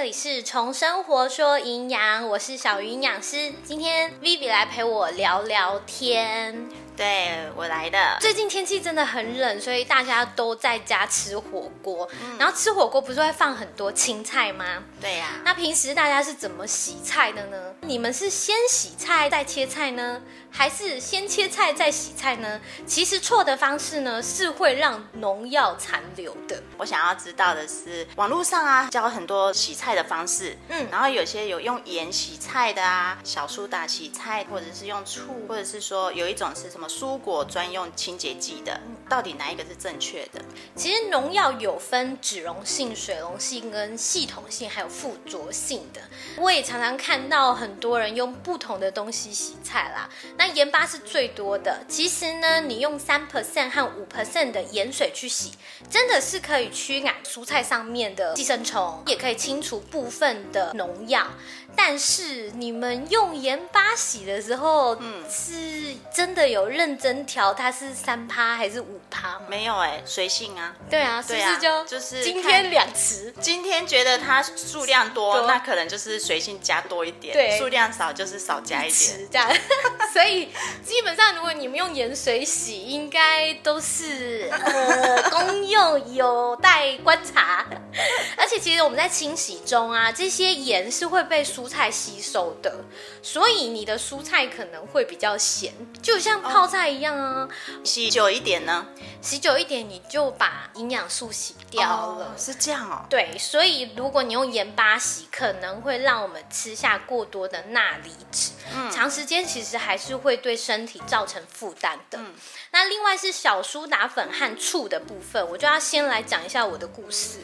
这里是从生活说营养，我是小鱼营养师。今天 Vivi 来陪我聊聊天。对我来的。最近天气真的很冷，所以大家都在家吃火锅。然后吃火锅不是会放很多青菜吗？对呀。那平时大家是怎么洗菜的呢？你们是先洗菜再切菜呢，还是先切菜再洗菜呢？其实错的方式呢，是会让农药残留的。我想要知道的是，网络上啊教很多洗菜的方式，嗯，然后有些有用盐洗菜的啊，小苏打洗菜，或者是用醋，或者是说有一种是什么？蔬果专用清洁剂的，到底哪一个是正确的？其实农药有分脂溶性、水溶性跟系统性，还有附着性的。我也常常看到很多人用不同的东西洗菜啦。那盐巴是最多的。其实呢，你用三 percent 和五 percent 的盐水去洗，真的是可以驱赶蔬菜上面的寄生虫，也可以清除部分的农药。但是你们用盐巴洗的时候，嗯，是真的有认真调它是三趴还是五趴吗？没有哎，随性啊。对啊，是不是就就是今天两匙，今天觉得它数量多，那可能就是随性加多一点；对，数量少就是少加一点。这样，所以基本上如果你们用盐水洗，应该都是呃功用有待观察。而且其实我们在清洗中啊，这些盐是会被蔬菜吸收的，所以你的蔬菜可能会比较咸，就像泡菜一样啊。洗久一点呢？洗久一点，你就把营养素洗掉了。是这样哦。对，所以如果你用盐巴洗，可能会让我们吃下过多的钠离子，长时间其实还是会对身体造成负担的。那另外是小苏打粉和醋的部分，我就要先来讲一下我的故事。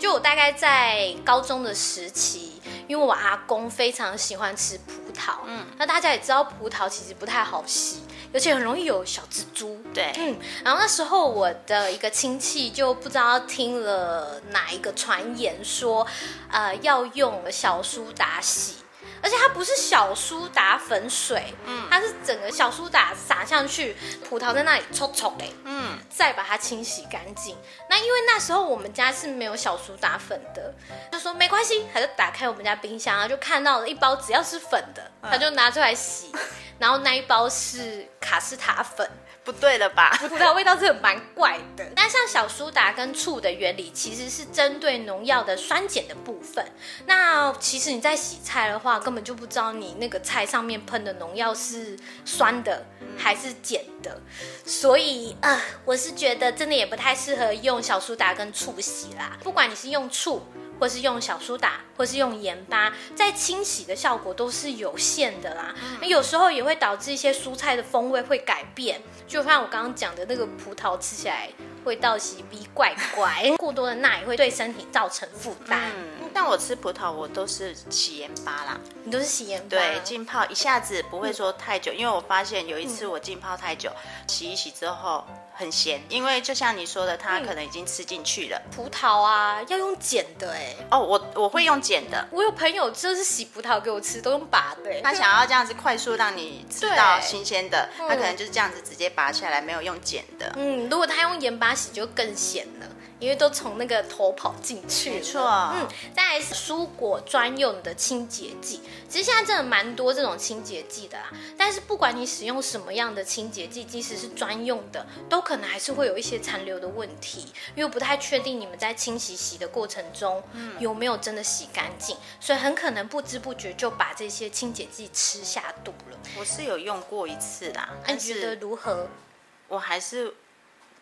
就我大概在高中的时期，因为我阿公非常喜欢吃葡萄，嗯，那大家也知道葡萄其实不太好洗，而且很容易有小蜘蛛，对，嗯，然后那时候我的一个亲戚就不知道听了哪一个传言说，呃，要用小苏打洗。而且它不是小苏打粉水，嗯，它是整个小苏打撒上去，葡萄在那里抽抽嘞，嗯，再把它清洗干净。那因为那时候我们家是没有小苏打粉的，就说没关系，他就打开我们家冰箱，然后就看到了一包只要是粉的，他就拿出来洗，然后那一包是卡斯塔粉。不对了吧？葡萄味道真的蛮怪的。那像小苏打跟醋的原理，其实是针对农药的酸碱的部分。那其实你在洗菜的话，根本就不知道你那个菜上面喷的农药是酸的还是碱的。所以呃，我是觉得真的也不太适合用小苏打跟醋洗啦。不管你是用醋。或是用小苏打，或是用盐巴，在清洗的效果都是有限的啦。那有时候也会导致一些蔬菜的风味会改变，就像我刚刚讲的那个葡萄吃起来味道奇逼怪怪，过多的钠也会对身体造成负担。但我吃葡萄，我都是洗盐巴啦。你都是洗盐巴？对，浸泡一下子不会说太久，因为我发现有一次我浸泡太久，洗一洗之后。很咸，因为就像你说的，它可能已经吃进去了。葡萄啊，要用剪的哎。哦，我我会用剪的。我有朋友就是洗葡萄给我吃，都用拔的。他想要这样子快速让你吃到新鲜的，他可能就是这样子直接拔下来，没有用剪的。嗯，如果他用盐巴洗就更咸了。因为都从那个头跑进去，没错。嗯，再来是蔬果专用的清洁剂，其实现在真的蛮多这种清洁剂的啦。但是不管你使用什么样的清洁剂，即使是专用的，都可能还是会有一些残留的问题。因为不太确定你们在清洗洗的过程中，嗯，有没有真的洗干净，所以很可能不知不觉就把这些清洁剂吃下肚了。我是有用过一次啦，你觉得如何？我还是。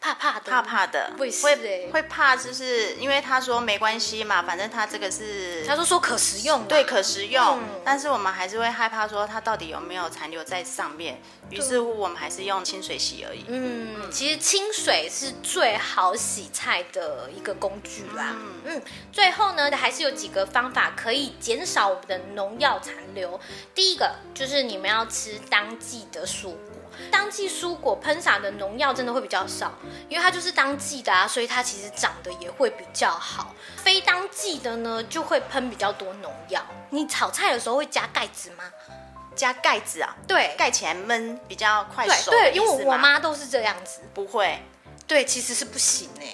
怕怕的，怕怕的，会会怕，就是因为他说没关系嘛，反正他这个是，他说说可食用，对，可食用，但是我们还是会害怕说它到底有没有残留在上面，于是乎我们还是用清水洗而已。嗯，其实清水是最好洗菜的一个工具啦。嗯，最后呢，还是有几个方法可以减少我们的农药残留。第一个就是你们要吃当季的蔬果。当季蔬果喷洒的农药真的会比较少，因为它就是当季的啊，所以它其实长得也会比较好。非当季的呢，就会喷比较多农药。你炒菜的时候会加盖子吗？加盖子啊？对，盖起来焖比较快熟。对，因为我妈都是这样子。不会。对，其实是不行哎。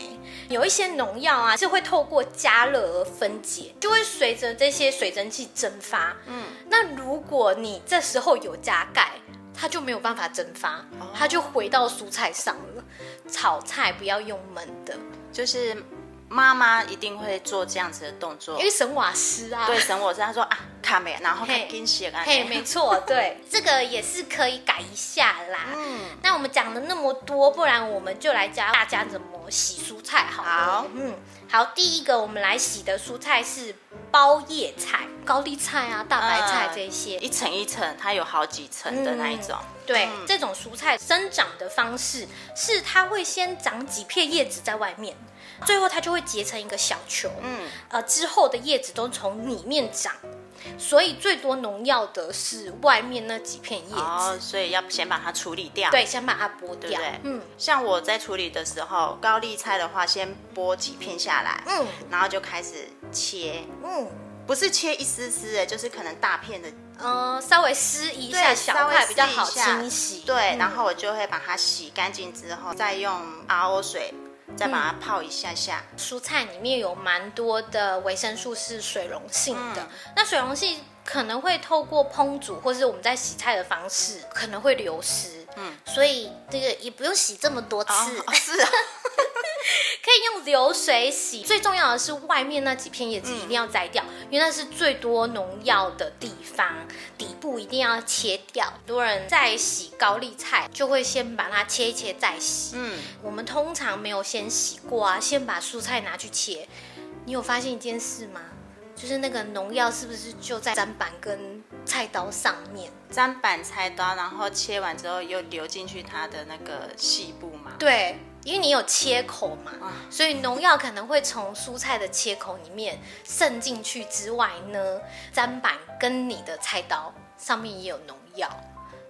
有一些农药啊是会透过加热而分解，就会随着这些水蒸气蒸发。嗯，那如果你这时候有加钙，它就没有办法蒸发，它就回到蔬菜上了。炒菜不要用焖的，就是。妈妈一定会做这样子的动作，因为省瓦斯啊。对，省瓦斯。他说啊，卡没，然后给给写嘿，没错，对，这个也是可以改一下啦。嗯，那我们讲了那么多，不然我们就来教大家怎么洗蔬菜，好好，嗯，好，第一个我们来洗的蔬菜是包叶菜、高丽菜啊、大白菜这些，一层一层，它有好几层的那一种。对，这种蔬菜生长的方式是它会先长几片叶子在外面。最后它就会结成一个小球，嗯，呃，之后的叶子都从里面长，所以最多农药的是外面那几片叶子，所以要先把它处理掉。对，先把它剥掉。嗯，像我在处理的时候，高丽菜的话，先剥几片下来，嗯，然后就开始切，嗯，不是切一丝丝的，就是可能大片的，嗯，稍微撕一下小块比较好清洗。对，然后我就会把它洗干净之后，再用 RO 水。再把它泡一下下。蔬菜里面有蛮多的维生素是水溶性的，那水溶性可能会透过烹煮或是我们在洗菜的方式可能会流失，嗯，所以这个也不用洗这么多次，是啊。可以用流水洗，最重要的是外面那几片叶子一定要摘掉，因为那是最多农药的地方，底部一定要切掉。很多人在洗高丽菜，就会先把它切一切再洗。嗯，我们通常没有先洗过啊，先把蔬菜拿去切。你有发现一件事吗？就是那个农药是不是就在砧板跟菜刀上面？砧板、菜刀，然后切完之后又流进去它的那个细部吗？对。因为你有切口嘛，所以农药可能会从蔬菜的切口里面渗进去之外呢，砧板跟你的菜刀上面也有农药。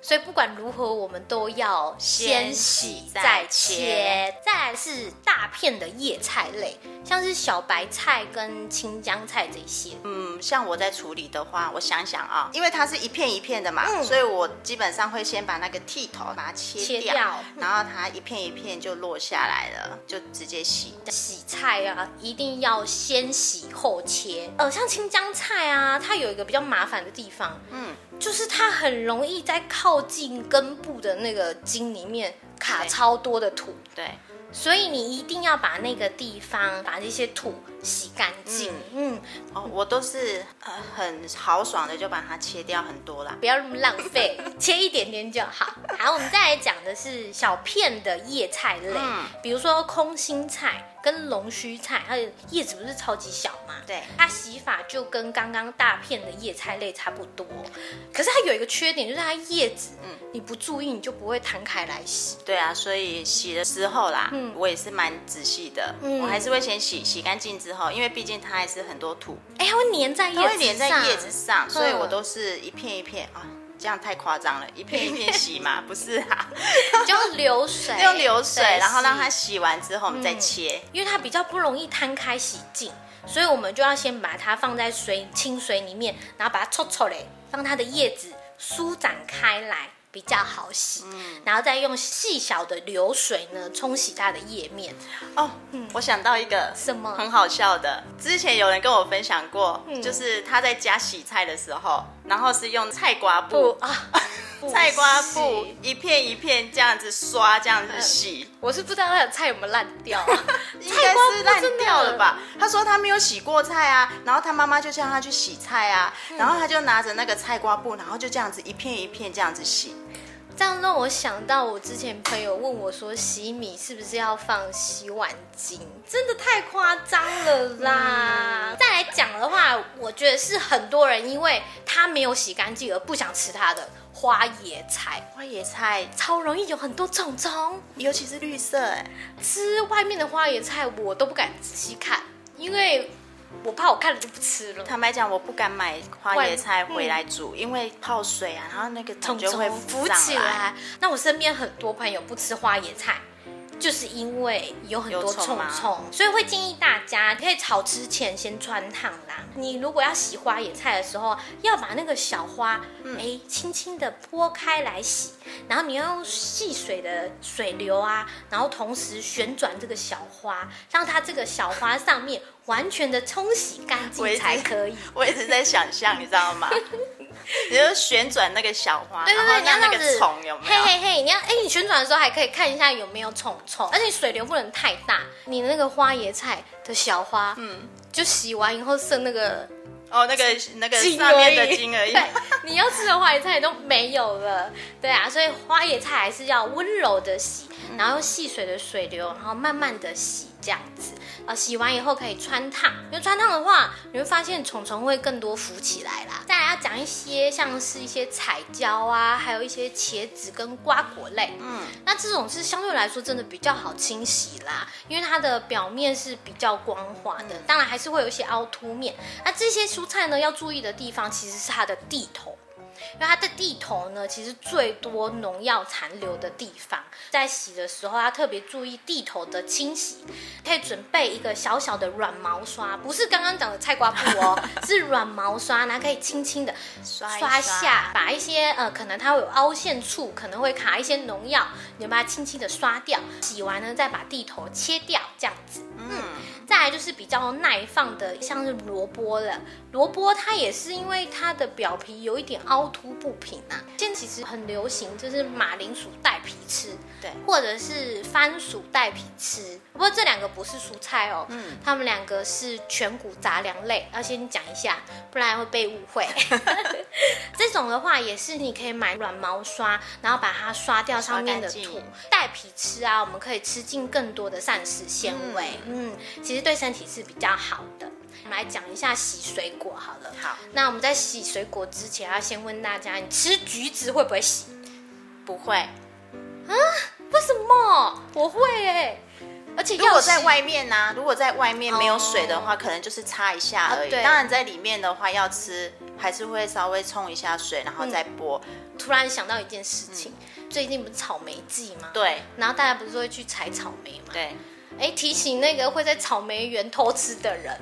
所以不管如何，我们都要先洗再切。再来是大片的叶菜类，像是小白菜跟青江菜这些。嗯，像我在处理的话，我想想啊，因为它是一片一片的嘛，所以我基本上会先把那个剃头把它切掉，然后它一片一片就落下来了，就直接洗。洗菜啊，一定要先洗后切。呃，像青江菜啊，它有一个比较麻烦的地方，嗯。就是它很容易在靠近根部的那个茎里面卡超多的土，对，所以你一定要把那个地方把这些土洗干净。嗯，哦，我都是很豪爽的就把它切掉很多啦，不要那么浪费，切一点点就好。好，我们再来讲的是小片的叶菜类，比如说空心菜。跟龙须菜，它的叶子不是超级小吗？对，它洗法就跟刚刚大片的叶菜类差不多。可是它有一个缺点，就是它叶子，嗯，你不注意，你就不会摊开来洗。对啊，所以洗的时候啦，嗯，我也是蛮仔细的，嗯，我还是会先洗，洗干净之后，因为毕竟它还是很多土，哎，它会粘在叶子上，会粘在叶子上，所以我都是一片一片啊。这样太夸张了，一片一片洗嘛，不是啊？就用流 水，用流水，然后让它洗完之后，我们再切，因为它比较不容易摊开洗净，所以我们就要先把它放在水清水里面，然后把它搓搓嘞，让它的叶子舒展开来。比较好洗，然后再用细小的流水呢冲洗它的叶面。哦，我想到一个什么？很好笑的，之前有人跟我分享过，就是他在家洗菜的时候，然后是用菜瓜布啊，菜瓜布一片一片这样子刷，这样子洗。我是不知道他的菜有没有烂掉，应该是烂掉了吧？他说他没有洗过菜啊，然后他妈妈就叫他去洗菜啊，然后他就拿着那个菜瓜布，然后就这样子一片一片这样子洗。这样让我想到，我之前朋友问我说，洗米是不是要放洗碗巾？真的太夸张了啦！再来讲的话，我觉得是很多人因为他没有洗干净而不想吃它的花野菜。花野菜超容易有很多虫虫，尤其是绿色。哎，吃外面的花野菜我都不敢仔细看，因为。我怕我看了就不吃了。坦白讲，我不敢买花椰菜回来煮，因为泡水啊，然后那个虫就会浮起来。那我身边很多朋友不吃花椰菜，就是因为有很多虫虫，所以会建议大家可以炒之前先穿烫啦。你如果要洗花野菜的时候，要把那个小花哎轻轻的拨开来洗，然后你要用细水的水流啊，然后同时旋转这个小花，让它这个小花上面完全的冲洗干净才可以。我一直在想象，你知道吗？你就旋转那个小花，对对对，你要那，个虫有没有？嘿嘿嘿，你要哎，你旋转的时候还可以看一下有没有虫虫，而且水流不能太大，你那个花椰菜的小花，嗯，就洗完以后剩那个哦，那个那个茎上面的茎而已。对，你要吃的花椰菜都没有了，对啊，所以花椰菜还是要温柔的洗，然后用细水的水流，然后慢慢的洗这样子。啊，洗完以后可以穿烫，因为穿烫的话，你会发现虫虫会更多浮起来啦。再来要讲一些像是一些彩椒啊，还有一些茄子跟瓜果类，嗯，那这种是相对来说真的比较好清洗啦，因为它的表面是比较光滑的，当然还是会有一些凹凸面。那这些蔬菜呢，要注意的地方其实是它的地头。因为它的地头呢，其实最多农药残留的地方，在洗的时候要特别注意地头的清洗，可以准备一个小小的软毛刷，不是刚刚讲的菜瓜布哦，是软毛刷，然后可以轻轻的刷一刷下，把一些呃可能它会有凹陷处，可能会卡一些农药，你就把它轻轻的刷掉。洗完呢，再把地头切掉，这样子。嗯，再来就是比较耐放的，像是萝卜了。萝卜它也是因为它的表皮有一点凹凸不平啊。现在其实很流行，就是马铃薯带皮吃，对或者是番薯带皮吃。不过这两个不是蔬菜哦，嗯，它们两个是全谷杂粮类，要先讲一下，不然会被误会。这种的话也是你可以买软毛刷，然后把它刷掉上面的土带皮吃啊，我们可以吃进更多的膳食纤维，嗯其实对身体是比较好的。我们来讲一下洗水果好了。好，那我们在洗水果之前，要先问大家，你吃橘子会不会洗？不会。为什么？我会哎，而且如果在外面呢、如果在外面没有水的话，可能就是擦一下而已。啊当然在里面的话，要吃还是会稍微冲一下水，然后再剥。突然想到一件事情，最近不是草莓季吗？。对然后大家不是会去采草莓吗？对，哎，提醒那个会在草莓园偷吃的人，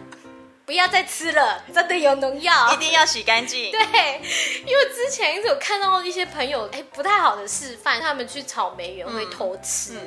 不要再吃了，真的有农药。一定要洗干净。对，因为之前有看到一些朋友，哎，不太好的示范，他们去草莓园会偷吃。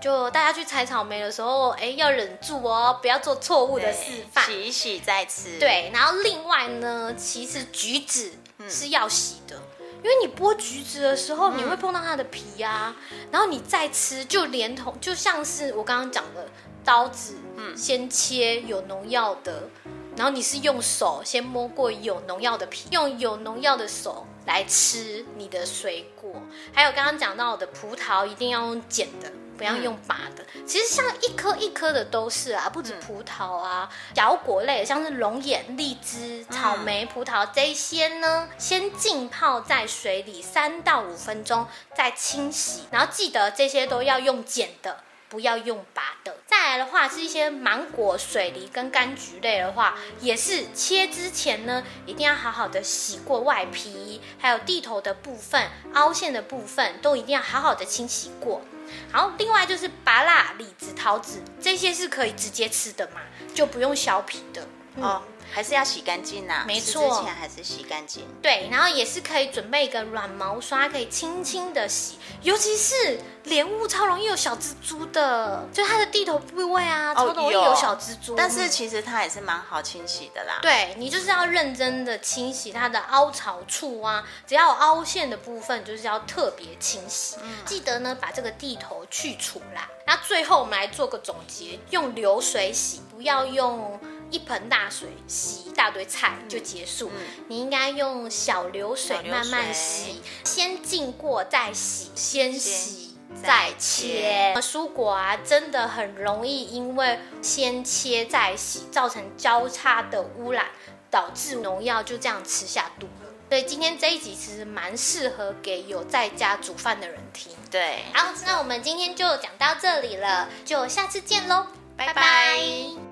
就大家去采草莓的时候，哎，要忍住哦，不要做错误的示范。洗一洗再吃。，对，然后另外呢，其实橘子是要洗的。因为你剥橘子的时候，你会碰到它的皮啊、然后你再吃，就连同就像是我刚刚讲的刀子，嗯，先切有农药的，然后你是用手先摸过有农药的皮，用有农药的手来吃你的水果，还有刚刚讲到的葡萄，一定要用剪的。不要用拔的，其实像一颗一颗的都是啊，不止葡萄啊，小果类，像是龙眼、荔枝、草莓、葡萄这些呢，先浸泡在水里三到五分钟，再清洗，然后记得这些都要用剪的。不要用拔的。再来的话是一些芒果、水梨跟柑橘类的话，也是切之前呢，一定要好好的洗过外皮，还有地头的部分、凹陷的部分，都一定要好好的清洗过。好，另外就是芭辣、李子、桃子这些是可以直接吃的嘛，就不用削皮的。哦，还是要洗干净呐。吃没错之前还是洗干净。对，然后也是可以准备一个软毛刷，可以轻轻的洗，尤其是莲雾超容易有小蜘蛛的，就它的地头部位啊，超容易有小蜘蛛。哦但是其实它也是蛮好清洗的啦。对你就是要认真的清洗它的凹槽处啊，只要有凹陷的部分，就是要特别清洗。记得呢把这个地头去除啦。那最后我们来做个总结，用流水洗，不要用一盆大水洗一大堆菜就结束。你应该用小流水慢慢洗，先浸过再洗，先洗。再切蔬果啊，真的很容易因为先切再洗，造成交叉的污染，导致农药就这样吃下肚了。所以今天这一集其实蛮适合给有在家煮饭的人听。对，好，那我们今天就讲到这里了，就下次见喽，拜拜